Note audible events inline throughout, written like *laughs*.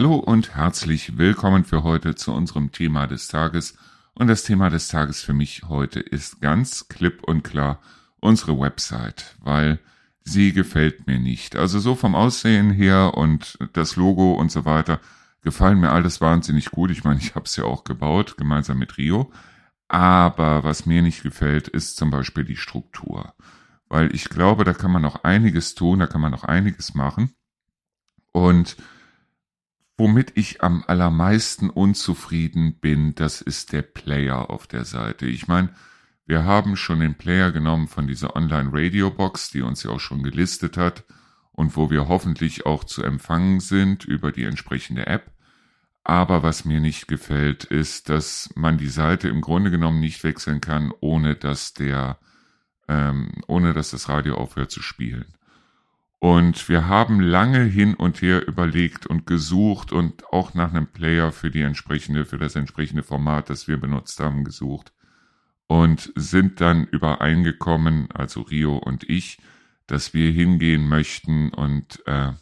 Hallo und herzlich willkommen für heute zu unserem Thema des Tages. Und das Thema des Tages für mich heute ist ganz klipp und klar unsere Website, weil sie gefällt mir nicht. Also so vom Aussehen her und das Logo und so weiter gefallen mir alles wahnsinnig gut. Ich meine, ich habe es ja auch gebaut, gemeinsam mit Rio. Aber was mir nicht gefällt, ist zum Beispiel die Struktur. Weil ich glaube, da kann man noch einiges tun, da kann man noch einiges machen. Und womit ich am allermeisten unzufrieden bin, das ist der Player auf der Seite. Ich meine, wir haben schon den Player genommen von dieser Online-Radio-Box, die uns ja auch schon gelistet hat und wo wir hoffentlich auch zu empfangen sind über die entsprechende App. Aber was mir nicht gefällt, ist, dass man die Seite im Grunde genommen nicht wechseln kann, ohne dass der, ähm, ohne dass das Radio aufhört zu spielen. Und wir haben lange hin und her überlegt und gesucht und auch nach einem Player für die entsprechende, für das entsprechende Format, das wir benutzt haben, gesucht und sind dann übereingekommen, also Rio und ich, dass wir hingehen möchten und äh,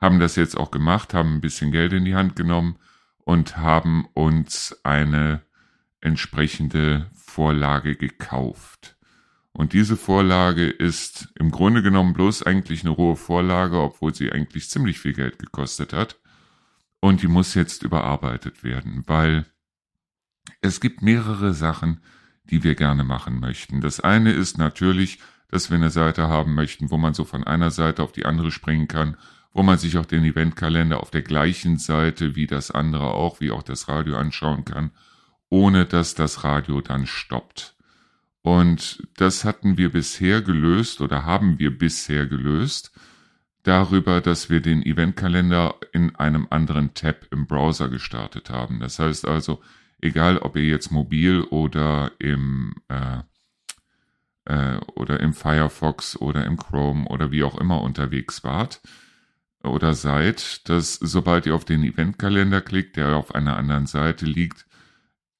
haben das jetzt auch gemacht, haben ein bisschen Geld in die Hand genommen und haben uns eine entsprechende Vorlage gekauft. Und diese Vorlage ist im Grunde genommen bloß eigentlich eine rohe Vorlage, obwohl sie eigentlich ziemlich viel Geld gekostet hat. Und die muss jetzt überarbeitet werden, weil es gibt mehrere Sachen, die wir gerne machen möchten. Das eine ist natürlich, dass wir eine Seite haben möchten, wo man so von einer Seite auf die andere springen kann, wo man sich auch den Eventkalender auf der gleichen Seite wie das andere auch, wie auch das Radio anschauen kann, ohne dass das Radio dann stoppt. Und das hatten wir bisher gelöst oder haben wir bisher gelöst darüber, dass wir den Eventkalender in einem anderen Tab im Browser gestartet haben. Das heißt also, egal ob ihr jetzt mobil oder im äh, äh, oder im Firefox oder im Chrome oder wie auch immer unterwegs wart oder seid, dass sobald ihr auf den Eventkalender klickt, der auf einer anderen Seite liegt,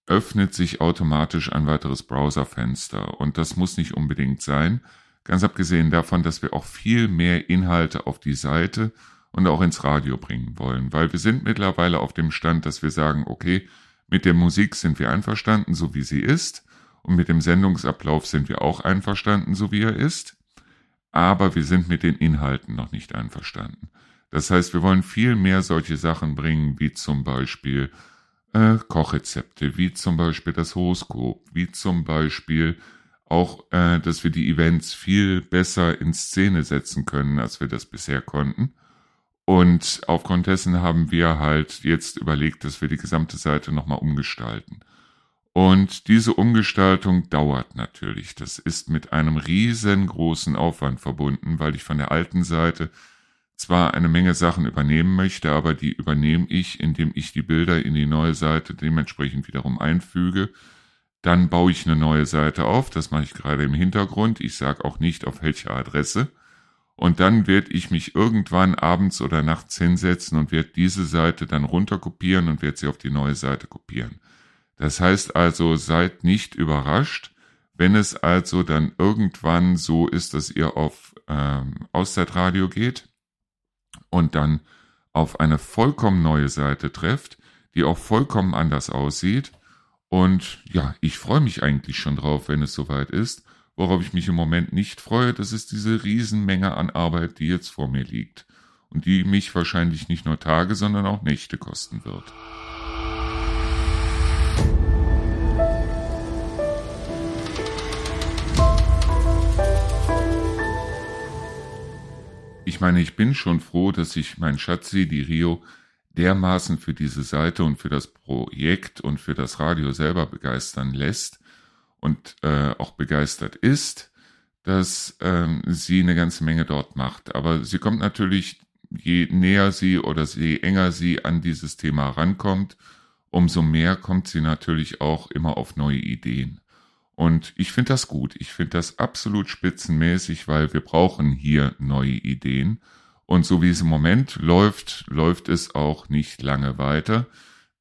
öffnet sich automatisch ein weiteres Browserfenster. Und das muss nicht unbedingt sein. Ganz abgesehen davon, dass wir auch viel mehr Inhalte auf die Seite und auch ins Radio bringen wollen. Weil wir sind mittlerweile auf dem Stand, dass wir sagen, okay, mit der Musik sind wir einverstanden, so wie sie ist, und mit dem Sendungsablauf sind wir auch einverstanden, so wie er ist, aber wir sind mit den Inhalten noch nicht einverstanden. Das heißt, wir wollen viel mehr solche Sachen bringen, wie zum Beispiel äh, Kochrezepte, wie zum Beispiel das Horoskop, wie zum Beispiel auch, äh, dass wir die Events viel besser in Szene setzen können, als wir das bisher konnten. Und aufgrund dessen haben wir halt jetzt überlegt, dass wir die gesamte Seite nochmal umgestalten. Und diese Umgestaltung dauert natürlich. Das ist mit einem riesengroßen Aufwand verbunden, weil ich von der alten Seite zwar eine Menge Sachen übernehmen möchte, aber die übernehme ich, indem ich die Bilder in die neue Seite dementsprechend wiederum einfüge. Dann baue ich eine neue Seite auf. Das mache ich gerade im Hintergrund. Ich sage auch nicht auf welche Adresse. Und dann werde ich mich irgendwann abends oder nachts hinsetzen und werde diese Seite dann runterkopieren und werde sie auf die neue Seite kopieren. Das heißt also, seid nicht überrascht, wenn es also dann irgendwann so ist, dass ihr auf ähm, Auszeitradio geht und dann auf eine vollkommen neue Seite trefft, die auch vollkommen anders aussieht. Und ja, ich freue mich eigentlich schon drauf, wenn es soweit ist. Worauf ich mich im Moment nicht freue, das ist diese Riesenmenge an Arbeit, die jetzt vor mir liegt und die mich wahrscheinlich nicht nur Tage, sondern auch Nächte kosten wird. Ich meine, ich bin schon froh, dass sich mein Schatzi, die Rio, dermaßen für diese Seite und für das Projekt und für das Radio selber begeistern lässt, und äh, auch begeistert ist, dass ähm, sie eine ganze Menge dort macht. Aber sie kommt natürlich, je näher sie oder je enger sie an dieses Thema rankommt, umso mehr kommt sie natürlich auch immer auf neue Ideen. Und ich finde das gut. Ich finde das absolut spitzenmäßig, weil wir brauchen hier neue Ideen. Und so wie es im Moment läuft, läuft es auch nicht lange weiter.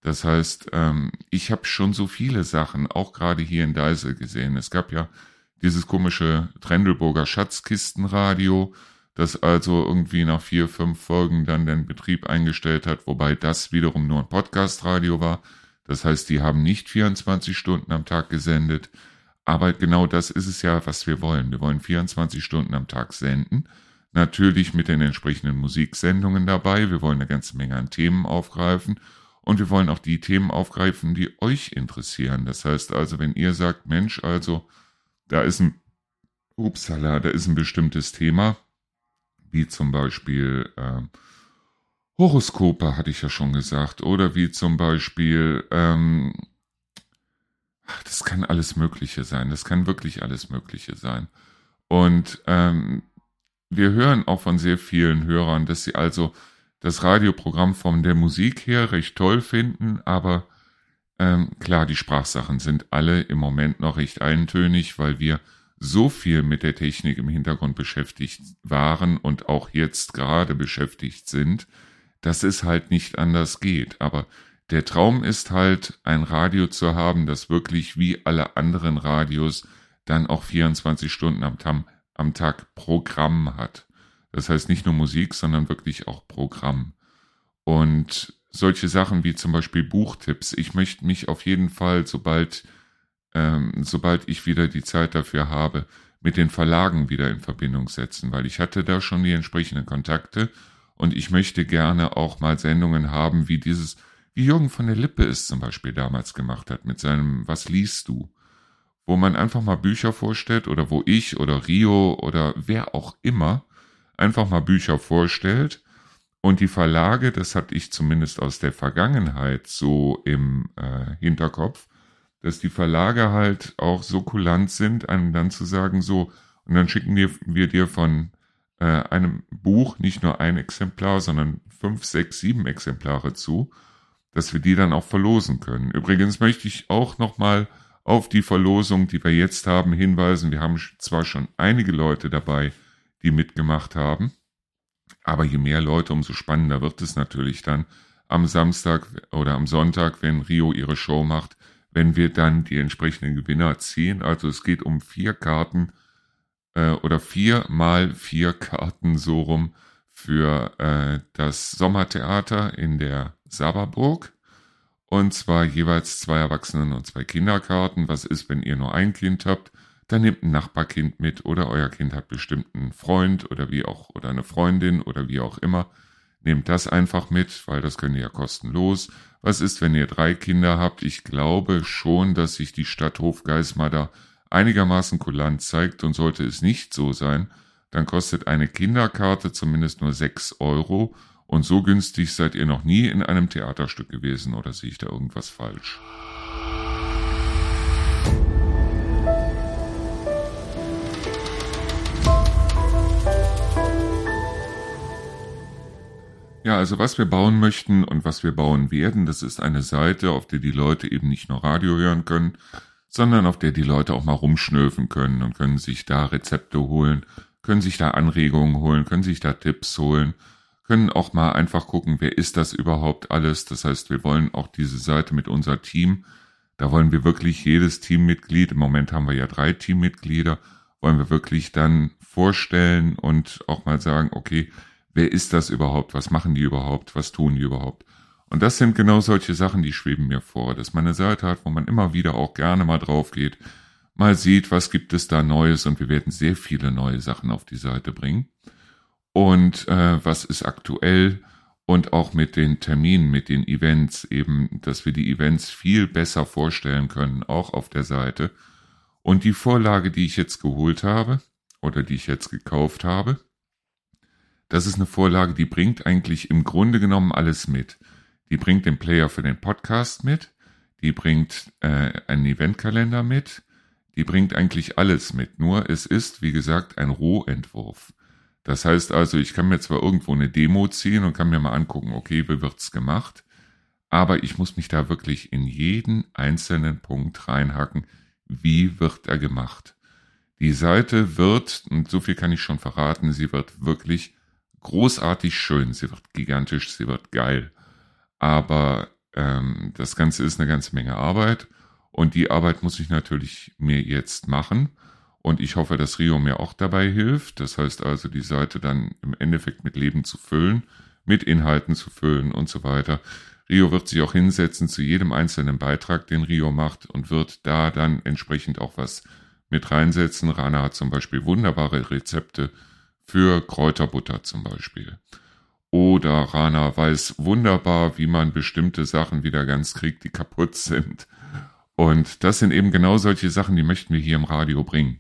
Das heißt, ähm, ich habe schon so viele Sachen, auch gerade hier in Deisel gesehen. Es gab ja dieses komische Trendelburger Schatzkistenradio, das also irgendwie nach vier, fünf Folgen dann den Betrieb eingestellt hat, wobei das wiederum nur ein Podcast-Radio war. Das heißt, die haben nicht 24 Stunden am Tag gesendet. Aber genau das ist es ja, was wir wollen. Wir wollen 24 Stunden am Tag senden. Natürlich mit den entsprechenden Musiksendungen dabei. Wir wollen eine ganze Menge an Themen aufgreifen. Und wir wollen auch die Themen aufgreifen, die euch interessieren. Das heißt also, wenn ihr sagt, Mensch, also, da ist ein, upsala, da ist ein bestimmtes Thema, wie zum Beispiel, äh, Horoskope hatte ich ja schon gesagt, oder wie zum Beispiel, ähm, das kann alles Mögliche sein. Das kann wirklich alles Mögliche sein. Und ähm, wir hören auch von sehr vielen Hörern, dass sie also das Radioprogramm von der Musik her recht toll finden, aber ähm, klar, die Sprachsachen sind alle im Moment noch recht eintönig, weil wir so viel mit der Technik im Hintergrund beschäftigt waren und auch jetzt gerade beschäftigt sind, dass es halt nicht anders geht. Aber der Traum ist halt, ein Radio zu haben, das wirklich wie alle anderen Radios dann auch 24 Stunden am, Tam, am Tag Programm hat. Das heißt nicht nur Musik, sondern wirklich auch Programm. Und solche Sachen wie zum Beispiel Buchtipps. Ich möchte mich auf jeden Fall, sobald, ähm, sobald ich wieder die Zeit dafür habe, mit den Verlagen wieder in Verbindung setzen, weil ich hatte da schon die entsprechenden Kontakte und ich möchte gerne auch mal Sendungen haben, wie dieses wie Jürgen von der Lippe es zum Beispiel damals gemacht hat mit seinem Was liest du? Wo man einfach mal Bücher vorstellt oder wo ich oder Rio oder wer auch immer einfach mal Bücher vorstellt und die Verlage, das hatte ich zumindest aus der Vergangenheit so im äh, Hinterkopf, dass die Verlage halt auch so kulant sind, einem dann zu sagen, so, und dann schicken wir, wir dir von äh, einem Buch nicht nur ein Exemplar, sondern fünf, sechs, sieben Exemplare zu dass wir die dann auch verlosen können. Übrigens möchte ich auch nochmal auf die Verlosung, die wir jetzt haben, hinweisen. Wir haben zwar schon einige Leute dabei, die mitgemacht haben, aber je mehr Leute, umso spannender wird es natürlich dann am Samstag oder am Sonntag, wenn Rio ihre Show macht, wenn wir dann die entsprechenden Gewinner ziehen. Also es geht um vier Karten äh, oder vier mal vier Karten so rum für äh, das Sommertheater in der Saberburg. Und zwar jeweils zwei Erwachsenen und zwei Kinderkarten. Was ist, wenn ihr nur ein Kind habt? Dann nehmt ein Nachbarkind mit oder euer Kind hat bestimmt einen Freund oder wie auch oder eine Freundin oder wie auch immer. Nehmt das einfach mit, weil das könnt ihr ja kostenlos. Was ist, wenn ihr drei Kinder habt? Ich glaube schon, dass sich die Stadt Hofgeismar da einigermaßen kulant zeigt und sollte es nicht so sein, dann kostet eine Kinderkarte zumindest nur sechs Euro und so günstig seid ihr noch nie in einem Theaterstück gewesen oder sehe ich da irgendwas falsch? Ja, also was wir bauen möchten und was wir bauen werden, das ist eine Seite, auf der die Leute eben nicht nur Radio hören können, sondern auf der die Leute auch mal rumschnöfen können und können sich da Rezepte holen, können sich da Anregungen holen, können sich da Tipps holen können auch mal einfach gucken, wer ist das überhaupt alles. Das heißt, wir wollen auch diese Seite mit unser Team, da wollen wir wirklich jedes Teammitglied, im Moment haben wir ja drei Teammitglieder, wollen wir wirklich dann vorstellen und auch mal sagen, okay, wer ist das überhaupt? Was machen die überhaupt? Was tun die überhaupt? Und das sind genau solche Sachen, die schweben mir vor, dass man eine Seite hat, wo man immer wieder auch gerne mal drauf geht, mal sieht, was gibt es da Neues und wir werden sehr viele neue Sachen auf die Seite bringen und äh, was ist aktuell und auch mit den Terminen, mit den Events eben, dass wir die Events viel besser vorstellen können, auch auf der Seite. Und die Vorlage, die ich jetzt geholt habe oder die ich jetzt gekauft habe, das ist eine Vorlage, die bringt eigentlich im Grunde genommen alles mit. Die bringt den Player für den Podcast mit, die bringt äh, einen Eventkalender mit, die bringt eigentlich alles mit. Nur es ist, wie gesagt, ein Rohentwurf. Das heißt also, ich kann mir zwar irgendwo eine Demo ziehen und kann mir mal angucken, okay, wie wird's gemacht, aber ich muss mich da wirklich in jeden einzelnen Punkt reinhacken, wie wird er gemacht. Die Seite wird, und so viel kann ich schon verraten, sie wird wirklich großartig schön, sie wird gigantisch, sie wird geil. Aber ähm, das Ganze ist eine ganze Menge Arbeit und die Arbeit muss ich natürlich mir jetzt machen Und ich hoffe, dass Rio mir auch dabei hilft. Das heißt also, die Seite dann im Endeffekt mit Leben zu füllen, mit Inhalten zu füllen und so weiter. Rio wird sich auch hinsetzen zu jedem einzelnen Beitrag, den Rio macht und wird da dann entsprechend auch was mit reinsetzen. Rana hat zum Beispiel wunderbare Rezepte für Kräuterbutter zum Beispiel. Oder Rana weiß wunderbar, wie man bestimmte Sachen wieder ganz kriegt, die kaputt *laughs* sind. Und das sind eben genau solche Sachen, die möchten wir hier im Radio bringen.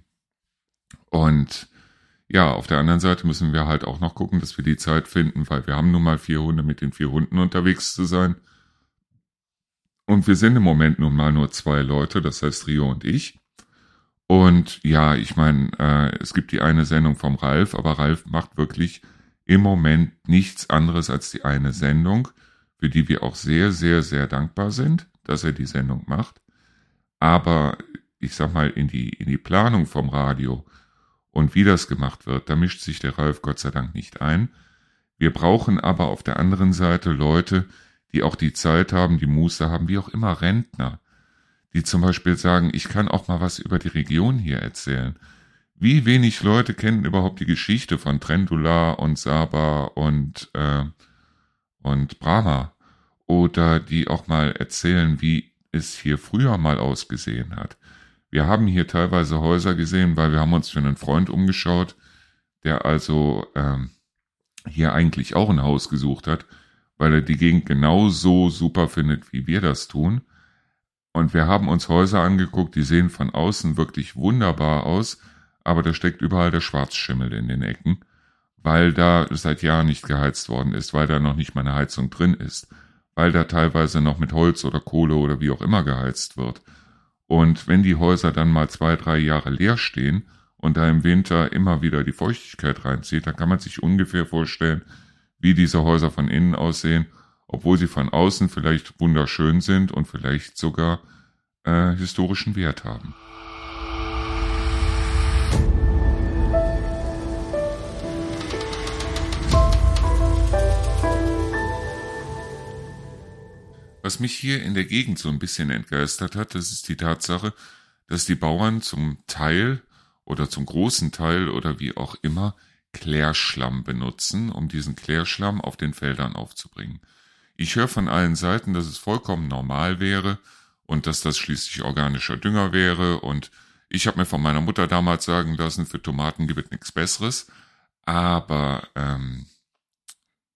Und ja, auf der anderen Seite müssen wir halt auch noch gucken, dass wir die Zeit finden, weil wir haben nun mal vier Hunde mit den vier Hunden unterwegs zu sein. Und wir sind im Moment nun mal nur zwei Leute, das heißt Rio und ich. Und ja, ich meine, äh, es gibt die eine Sendung vom Ralf, aber Ralf macht wirklich im Moment nichts anderes als die eine Sendung, für die wir auch sehr, sehr, sehr dankbar sind, dass er die Sendung macht. Aber ich sag mal, in die, in die Planung vom Radio und wie das gemacht wird, da mischt sich der Ralf Gott sei Dank nicht ein. Wir brauchen aber auf der anderen Seite Leute, die auch die Zeit haben, die Muße haben, wie auch immer Rentner, die zum Beispiel sagen, ich kann auch mal was über die Region hier erzählen. Wie wenig Leute kennen überhaupt die Geschichte von Trendula und Saba und, äh, und Brahma? Oder die auch mal erzählen, wie es hier früher mal ausgesehen hat. Wir haben hier teilweise Häuser gesehen, weil wir haben uns für einen Freund umgeschaut, der also ähm, hier eigentlich auch ein Haus gesucht hat, weil er die Gegend genauso super findet, wie wir das tun. Und wir haben uns Häuser angeguckt, die sehen von außen wirklich wunderbar aus, aber da steckt überall der Schwarzschimmel in den Ecken, weil da seit Jahren nicht geheizt worden ist, weil da noch nicht mal eine Heizung drin ist, weil da teilweise noch mit Holz oder Kohle oder wie auch immer geheizt wird. Und wenn die Häuser dann mal zwei, drei Jahre leer stehen und da im Winter immer wieder die Feuchtigkeit reinzieht, dann kann man sich ungefähr vorstellen, wie diese Häuser von innen aussehen, obwohl sie von außen vielleicht wunderschön sind und vielleicht sogar äh, historischen Wert haben. Was mich hier in der Gegend so ein bisschen entgeistert hat, das ist die Tatsache, dass die Bauern zum Teil oder zum großen Teil oder wie auch immer Klärschlamm benutzen, um diesen Klärschlamm auf den Feldern aufzubringen. Ich höre von allen Seiten, dass es vollkommen normal wäre und dass das schließlich organischer Dünger wäre und ich habe mir von meiner Mutter damals sagen lassen, für Tomaten gibt es nichts Besseres, aber ähm,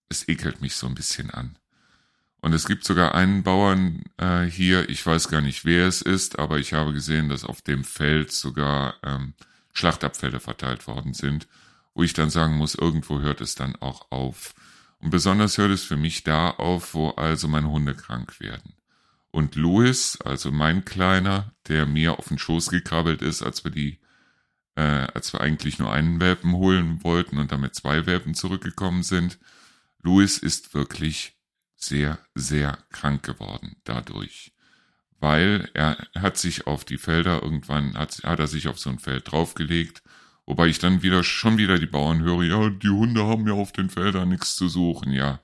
es ekelt mich so ein bisschen an. Und es gibt sogar einen Bauern äh, hier, ich weiß gar nicht, wer es ist, aber ich habe gesehen, dass auf dem Feld sogar ähm, Schlachtabfälle verteilt worden sind, wo ich dann sagen muss, irgendwo hört es dann auch auf. Und besonders hört es für mich da auf, wo also meine Hunde krank werden. Und Louis, also mein Kleiner, der mir auf den Schoß gekrabbelt ist, als wir die, äh, als wir eigentlich nur einen Welpen holen wollten und damit zwei Welpen zurückgekommen sind, Louis ist wirklich sehr, sehr krank geworden dadurch. Weil er hat sich auf die Felder irgendwann, hat, hat er sich auf so ein Feld draufgelegt, wobei ich dann wieder, schon wieder die Bauern höre, ja, die Hunde haben ja auf den Feldern nichts zu suchen, ja,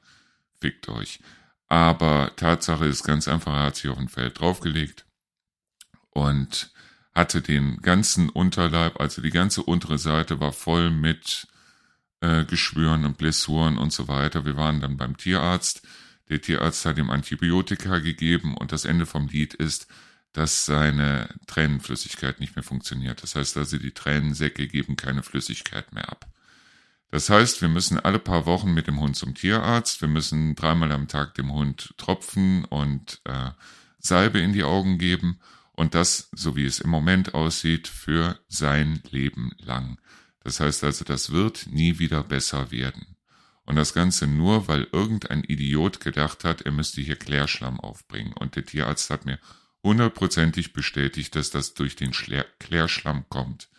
fickt euch. Aber Tatsache ist ganz einfach, er hat sich auf ein Feld draufgelegt und hatte den ganzen Unterleib, also die ganze untere Seite war voll mit äh, Geschwüren und Blessuren und so weiter. Wir waren dann beim Tierarzt der Tierarzt hat ihm Antibiotika gegeben und das Ende vom Lied ist, dass seine Tränenflüssigkeit nicht mehr funktioniert. Das heißt also, die Tränensäcke geben keine Flüssigkeit mehr ab. Das heißt, wir müssen alle paar Wochen mit dem Hund zum Tierarzt. Wir müssen dreimal am Tag dem Hund Tropfen und äh, Salbe in die Augen geben. Und das, so wie es im Moment aussieht, für sein Leben lang. Das heißt also, das wird nie wieder besser werden. Und das Ganze nur, weil irgendein Idiot gedacht hat, er müsste hier Klärschlamm aufbringen. Und der Tierarzt hat mir hundertprozentig bestätigt, dass das durch den Klärschlamm kommt.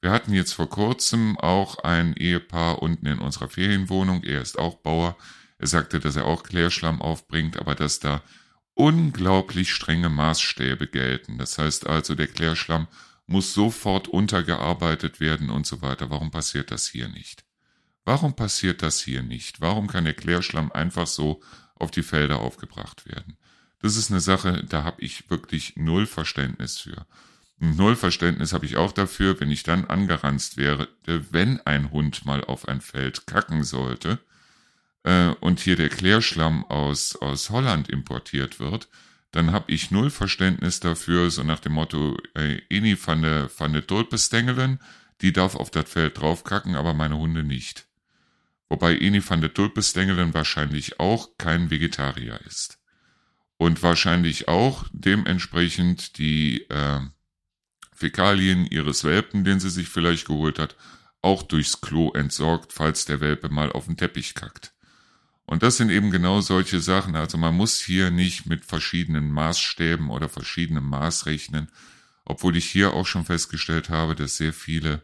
Wir hatten jetzt vor kurzem auch ein Ehepaar unten in unserer Ferienwohnung. Er ist auch Bauer. Er sagte, dass er auch Klärschlamm aufbringt, aber dass da unglaublich strenge Maßstäbe gelten. Das heißt also, der Klärschlamm muss sofort untergearbeitet werden und so weiter. Warum passiert das hier nicht? Warum passiert das hier nicht? Warum kann der Klärschlamm einfach so auf die Felder aufgebracht werden? Das ist eine Sache, da habe ich wirklich null Verständnis für. Null Verständnis habe ich auch dafür, wenn ich dann angeranzt wäre, wenn ein Hund mal auf ein Feld kacken sollte äh, und hier der Klärschlamm aus, aus Holland importiert wird, dann habe ich null Verständnis dafür, so nach dem Motto, ey, Eni van de, van de Tulpestengelen, die darf auf das Feld draufkacken, aber meine Hunde nicht. Wobei Eni van de Tulpestengelen wahrscheinlich auch kein Vegetarier ist. Und wahrscheinlich auch dementsprechend die äh, Fäkalien ihres Welpen, den sie sich vielleicht geholt hat, auch durchs Klo entsorgt, falls der Welpe mal auf den Teppich kackt. Und das sind eben genau solche Sachen. Also man muss hier nicht mit verschiedenen Maßstäben oder verschiedenem Maß rechnen, obwohl ich hier auch schon festgestellt habe, dass sehr viele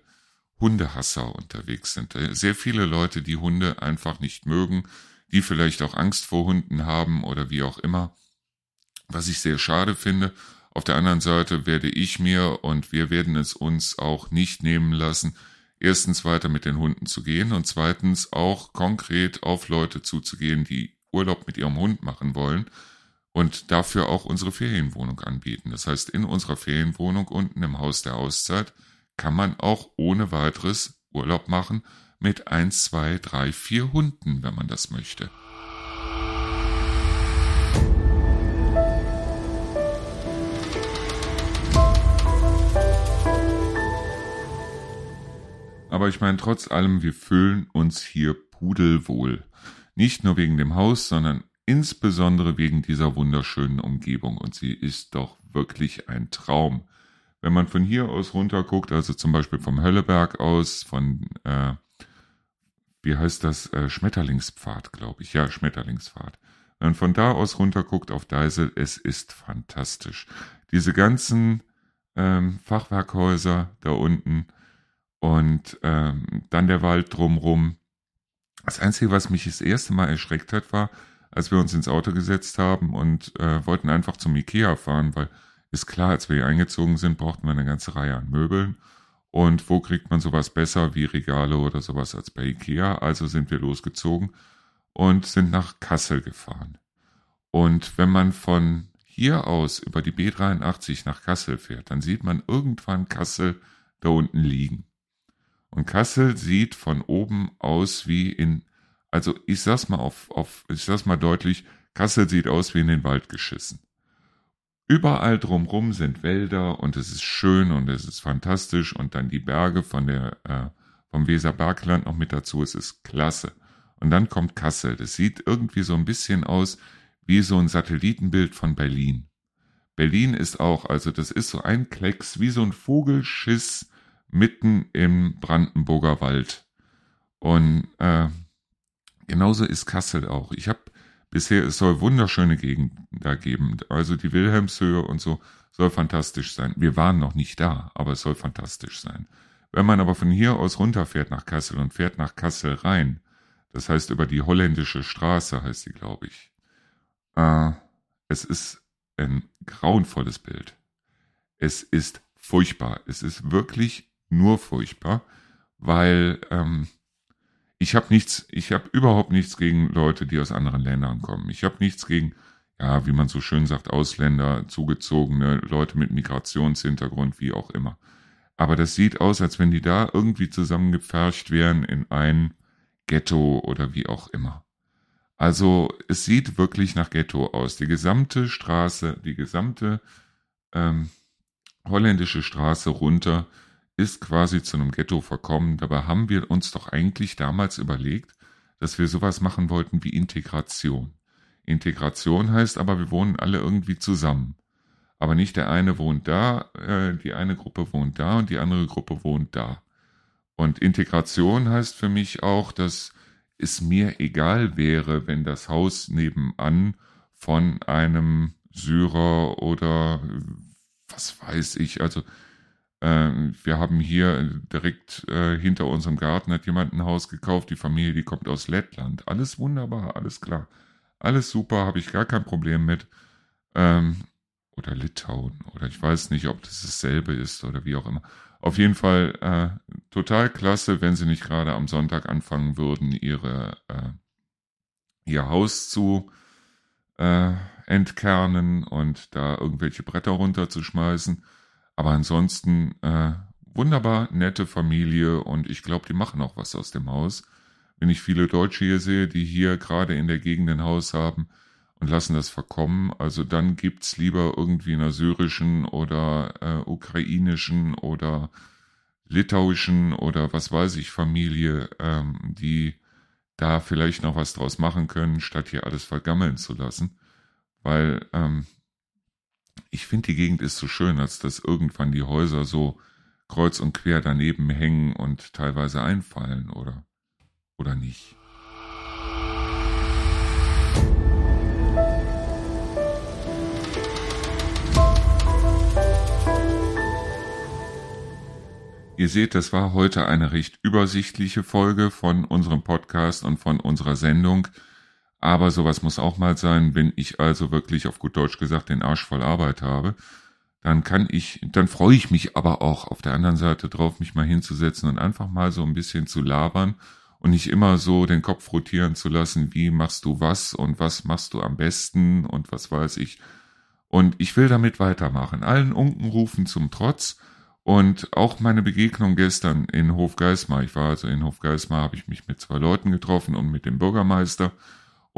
Hundehasser unterwegs sind. Sehr viele Leute, die Hunde einfach nicht mögen, die vielleicht auch Angst vor Hunden haben oder wie auch immer, was ich sehr schade finde. Auf der anderen Seite werde ich mir und wir werden es uns auch nicht nehmen lassen, erstens weiter mit den Hunden zu gehen und zweitens auch konkret auf Leute zuzugehen, die Urlaub mit ihrem Hund machen wollen und dafür auch unsere Ferienwohnung anbieten. Das heißt, in unserer Ferienwohnung unten im Haus der Auszeit kann man auch ohne weiteres Urlaub machen mit eins, zwei, drei, vier Hunden, wenn man das möchte. Aber ich meine, trotz allem, wir fühlen uns hier pudelwohl. Nicht nur wegen dem Haus, sondern insbesondere wegen dieser wunderschönen Umgebung. Und sie ist doch wirklich ein Traum. Wenn man von hier aus runter guckt, also zum Beispiel vom Hölleberg aus, von, äh, wie heißt das, äh, Schmetterlingspfad, glaube ich. Ja, Schmetterlingspfad. Wenn man von da aus runter guckt auf Deisel, es ist fantastisch. Diese ganzen ähm, Fachwerkhäuser da unten, und ähm, dann der Wald drumrum. Das Einzige, was mich das erste Mal erschreckt hat, war, als wir uns ins Auto gesetzt haben und äh, wollten einfach zum Ikea fahren, weil ist klar, als wir hier eingezogen sind, brauchten wir eine ganze Reihe an Möbeln. Und wo kriegt man sowas besser wie Regale oder sowas als bei Ikea? Also sind wir losgezogen und sind nach Kassel gefahren. Und wenn man von hier aus über die B83 nach Kassel fährt, dann sieht man irgendwann Kassel da unten liegen. Und Kassel sieht von oben aus wie in, also ich sag's mal auf, auf, ich sag's mal deutlich, Kassel sieht aus wie in den Wald geschissen. Überall drumrum sind Wälder und es ist schön und es ist fantastisch und dann die Berge von der, äh, vom Weserbergland noch mit dazu, es ist klasse. Und dann kommt Kassel. Das sieht irgendwie so ein bisschen aus wie so ein Satellitenbild von Berlin. Berlin ist auch, also das ist so ein Klecks, wie so ein Vogelschiss mitten im Brandenburger Wald. Und äh, genauso ist Kassel auch. Ich habe bisher, es soll wunderschöne Gegenden da geben. Also die Wilhelmshöhe und so soll fantastisch sein. Wir waren noch nicht da, aber es soll fantastisch sein. Wenn man aber von hier aus runterfährt nach Kassel und fährt nach Kassel rein, das heißt über die holländische Straße heißt sie, glaube ich, äh, es ist ein grauenvolles Bild. Es ist furchtbar. Es ist wirklich nur furchtbar, weil ähm, ich habe nichts, ich habe überhaupt nichts gegen Leute, die aus anderen Ländern kommen. Ich habe nichts gegen, ja, wie man so schön sagt, Ausländer, zugezogene Leute mit Migrationshintergrund, wie auch immer. Aber das sieht aus, als wenn die da irgendwie zusammengepfercht wären in ein Ghetto oder wie auch immer. Also es sieht wirklich nach Ghetto aus. Die gesamte Straße, die gesamte ähm, holländische Straße runter ist quasi zu einem Ghetto verkommen. Dabei haben wir uns doch eigentlich damals überlegt, dass wir sowas machen wollten wie Integration. Integration heißt aber, wir wohnen alle irgendwie zusammen. Aber nicht der eine wohnt da, äh, die eine Gruppe wohnt da und die andere Gruppe wohnt da. Und Integration heißt für mich auch, dass es mir egal wäre, wenn das Haus nebenan von einem Syrer oder was weiß ich, also wir haben hier direkt äh, hinter unserem Garten hat jemand ein Haus gekauft. Die Familie, die kommt aus Lettland. Alles wunderbar, alles klar. Alles super, habe ich gar kein Problem mit. Ähm, oder Litauen. Oder ich weiß nicht, ob das dasselbe ist oder wie auch immer. Auf jeden Fall äh, total klasse, wenn sie nicht gerade am Sonntag anfangen würden, ihre, äh, ihr Haus zu äh, entkernen und da irgendwelche Bretter runterzuschmeißen Aber ansonsten äh, wunderbar nette Familie und ich glaube, die machen auch was aus dem Haus. Wenn ich viele Deutsche hier sehe, die hier gerade in der Gegend ein Haus haben und lassen das verkommen, also dann gibt's lieber irgendwie einer syrischen oder äh, ukrainischen oder litauischen oder was weiß ich Familie, ähm, die da vielleicht noch was draus machen können, statt hier alles vergammeln zu lassen. Weil ähm, ich finde, die Gegend ist so schön, als dass irgendwann die Häuser so kreuz und quer daneben hängen und teilweise einfallen, oder? Oder nicht? Ihr seht, das war heute eine recht übersichtliche Folge von unserem Podcast und von unserer Sendung. Aber sowas muss auch mal sein, wenn ich also wirklich auf gut Deutsch gesagt den Arsch voll Arbeit habe. Dann kann ich, dann freue ich mich aber auch auf der anderen Seite drauf, mich mal hinzusetzen und einfach mal so ein bisschen zu labern und nicht immer so den Kopf rotieren zu lassen, wie machst du was und was machst du am besten und was weiß ich. Und ich will damit weitermachen. Allen Unkenrufen zum Trotz und auch meine Begegnung gestern in Hofgeismar, ich war also in Hofgeismar, habe ich mich mit zwei Leuten getroffen und mit dem Bürgermeister.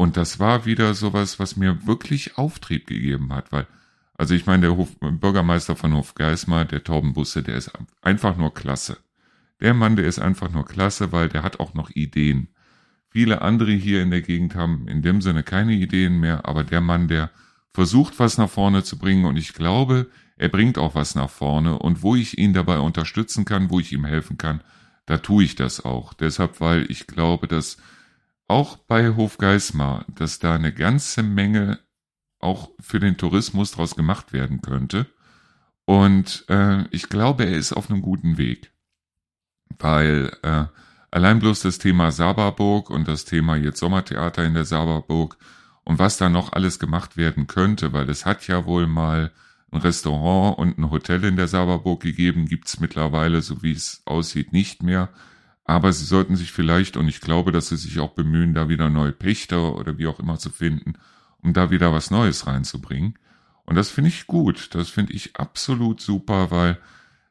Und das war wieder sowas, was mir wirklich Auftrieb gegeben hat, weil, also ich meine, der Hof, Bürgermeister von Hofgeismar, der Taubenbusse, der ist einfach nur klasse. Der Mann, der ist einfach nur klasse, weil der hat auch noch Ideen. Viele andere hier in der Gegend haben in dem Sinne keine Ideen mehr, aber der Mann, der versucht, was nach vorne zu bringen und ich glaube, er bringt auch was nach vorne und wo ich ihn dabei unterstützen kann, wo ich ihm helfen kann, da tue ich das auch. Deshalb, weil ich glaube, dass auch bei Hofgeismar, dass da eine ganze Menge auch für den Tourismus draus gemacht werden könnte. Und äh, ich glaube, er ist auf einem guten Weg. Weil äh, allein bloß das Thema Saberburg und das Thema jetzt Sommertheater in der Saberburg und was da noch alles gemacht werden könnte, weil es hat ja wohl mal ein Restaurant und ein Hotel in der Saberburg gegeben, gibt's mittlerweile, so wie es aussieht, nicht mehr. Aber sie sollten sich vielleicht, und ich glaube, dass sie sich auch bemühen, da wieder neue Pächter oder wie auch immer zu finden, um da wieder was Neues reinzubringen. Und das finde ich gut. Das finde ich absolut super, weil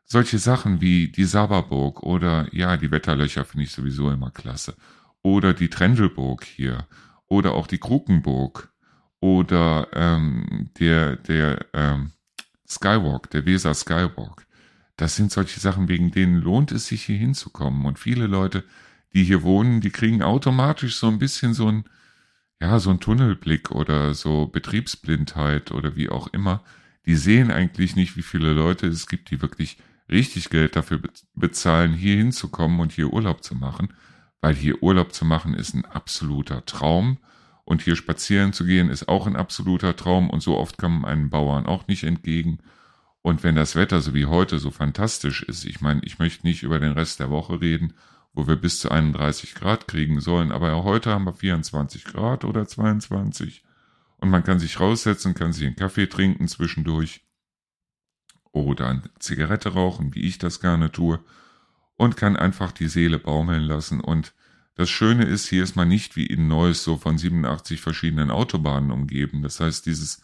solche Sachen wie die Saberburg oder ja, die Wetterlöcher finde ich sowieso immer klasse. Oder die Trendelburg hier. Oder auch die Krukenburg. Oder ähm, der, der, ähm, Skywalk, der Weser Skywalk. Das sind solche Sachen, wegen denen lohnt es sich hier hinzukommen. Und viele Leute, die hier wohnen, die kriegen automatisch so ein bisschen so ein, ja, so ein Tunnelblick oder so Betriebsblindheit oder wie auch immer. Die sehen eigentlich nicht, wie viele Leute es gibt, die wirklich richtig Geld dafür bezahlen, hier hinzukommen und hier Urlaub zu machen. Weil hier Urlaub zu machen ist ein absoluter Traum. Und hier spazieren zu gehen ist auch ein absoluter Traum und so oft kann man einem Bauern auch nicht entgegen. Und wenn das Wetter so wie heute so fantastisch ist, ich meine, ich möchte nicht über den Rest der Woche reden, wo wir bis zu 31 Grad kriegen sollen, aber heute haben wir 24 Grad oder 22 und man kann sich raussetzen, kann sich einen Kaffee trinken zwischendurch oder eine Zigarette rauchen, wie ich das gerne tue und kann einfach die Seele baumeln lassen und das Schöne ist, hier ist man nicht wie in Neuss so von 87 verschiedenen Autobahnen umgeben. Das heißt, dieses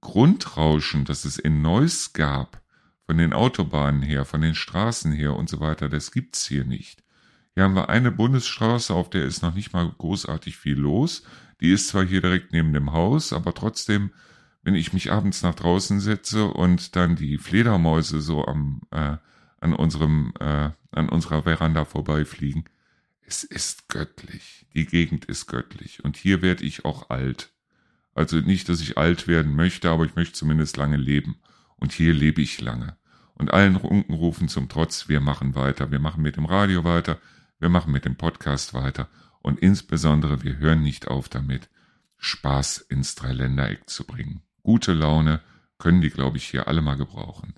Grundrauschen, das es in Neuss gab, von den Autobahnen her, von den Straßen her und so weiter, das gibt's hier nicht. Hier haben wir eine Bundesstraße, auf der ist noch nicht mal großartig viel los. Die ist zwar hier direkt neben dem Haus, aber trotzdem, wenn ich mich abends nach draußen setze und dann die Fledermäuse so am äh, an unserem äh, an unserer Veranda vorbeifliegen, es ist göttlich. Die Gegend ist göttlich. Und hier werde ich auch alt. Also nicht, dass ich alt werden möchte, aber ich möchte zumindest lange leben. Und hier lebe ich lange. Und allen Unkenrufen zum Trotz, wir machen weiter. Wir machen mit dem Radio weiter. Wir machen mit dem Podcast weiter. Und insbesondere, wir hören nicht auf damit, Spaß ins Dreiländereck zu bringen. Gute Laune können die, glaube ich, hier alle mal gebrauchen.